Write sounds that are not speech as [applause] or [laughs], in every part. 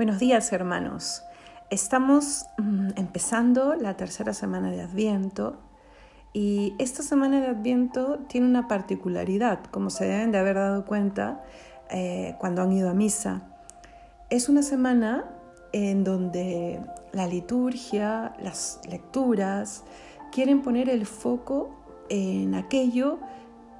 Buenos días hermanos. Estamos mm, empezando la tercera semana de Adviento y esta semana de Adviento tiene una particularidad, como se deben de haber dado cuenta eh, cuando han ido a misa. Es una semana en donde la liturgia, las lecturas, quieren poner el foco en aquello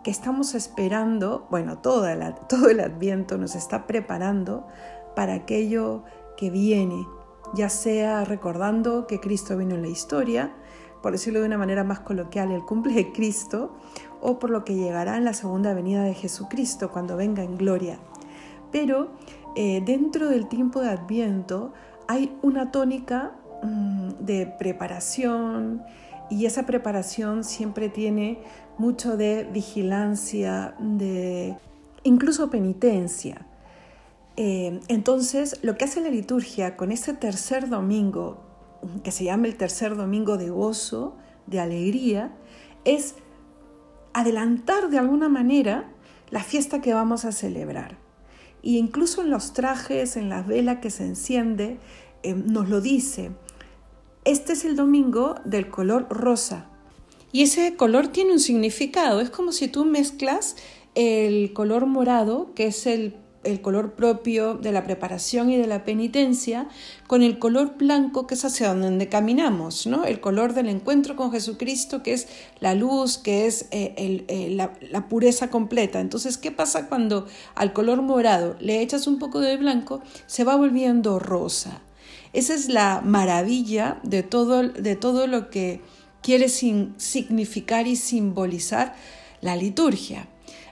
que estamos esperando, bueno, [laughs] todo el adviento nos está preparando para aquello que viene, ya sea recordando que Cristo vino en la historia, por decirlo de una manera más coloquial, el cumple de Cristo, o por lo que llegará en la segunda venida de Jesucristo cuando venga en gloria. Pero eh, dentro del tiempo de Adviento hay una tónica mm, de preparación y esa preparación siempre tiene mucho de vigilancia, de incluso penitencia. Eh, entonces, lo que hace la liturgia con ese tercer domingo, que se llama el tercer domingo de gozo, de alegría, es adelantar de alguna manera la fiesta que vamos a celebrar. Y incluso en los trajes, en la vela que se enciende, eh, nos lo dice. Este es el domingo del color rosa. Y ese color tiene un significado. Es como si tú mezclas el color morado, que es el el color propio de la preparación y de la penitencia con el color blanco que es hacia donde caminamos, ¿no? El color del encuentro con Jesucristo que es la luz, que es eh, eh, la, pureza completa. Entonces, ¿qué pasa cuando al color morado le echas un poco de blanco? Se va volviendo rosa. Esa es la maravilla de todo, de todo lo que quiere significar y simbolizar la liturgia.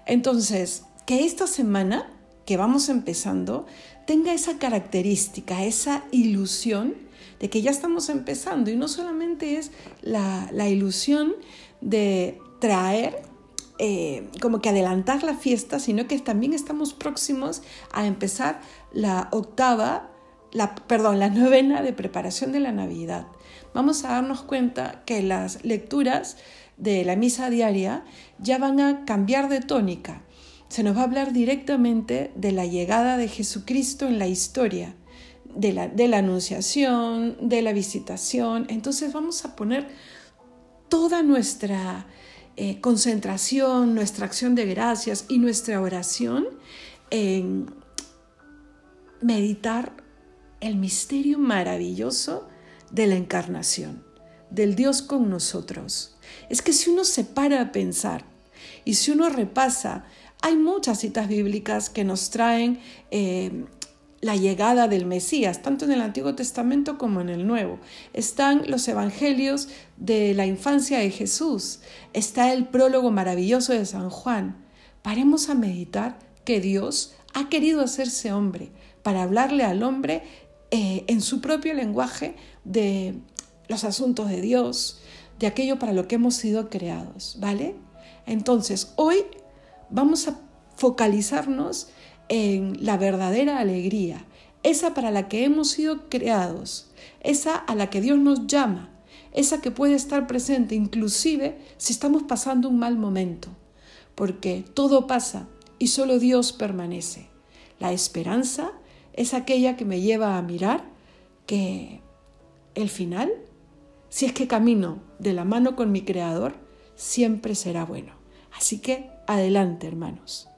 Entonces, que esta semana que vamos empezando tenga esa característica, esa ilusión de que ya estamos empezando. Y no solamente es la, ilusión de traer, eh, como que adelantar la fiesta, sino que también estamos próximos a empezar la octava, la, perdón, la novena de preparación de la Navidad. Vamos a darnos cuenta que las lecturas de la misa diaria ya van a cambiar de tónica se nos va a hablar directamente de la llegada de Jesucristo en la historia, de la, anunciación, de la visitación. Entonces vamos a poner toda nuestra eh, concentración, nuestra acción de gracias y nuestra oración en meditar el misterio maravilloso de la encarnación, del Dios con nosotros. Es que si uno se para a pensar y si uno repasa hay muchas citas bíblicas que nos traen eh, la llegada del Mesías, tanto en el Antiguo Testamento como en el Nuevo. Están los evangelios de la infancia de Jesús, está el prólogo maravilloso de San Juan. Paremos a meditar que Dios ha querido hacerse hombre para hablarle al hombre eh, en su propio lenguaje de los asuntos de Dios, de aquello para lo que hemos sido creados, ¿vale? Entonces, hoy vamos a focalizarnos en la verdadera alegría, esa para la que hemos sido creados, esa a la que Dios nos llama, esa que puede estar presente inclusive si estamos pasando un mal momento, porque todo pasa y solo Dios permanece. La esperanza es aquella que me lleva a mirar que el final, si es que camino de la mano con mi Creador, siempre será bueno. Así que adelante, hermanos.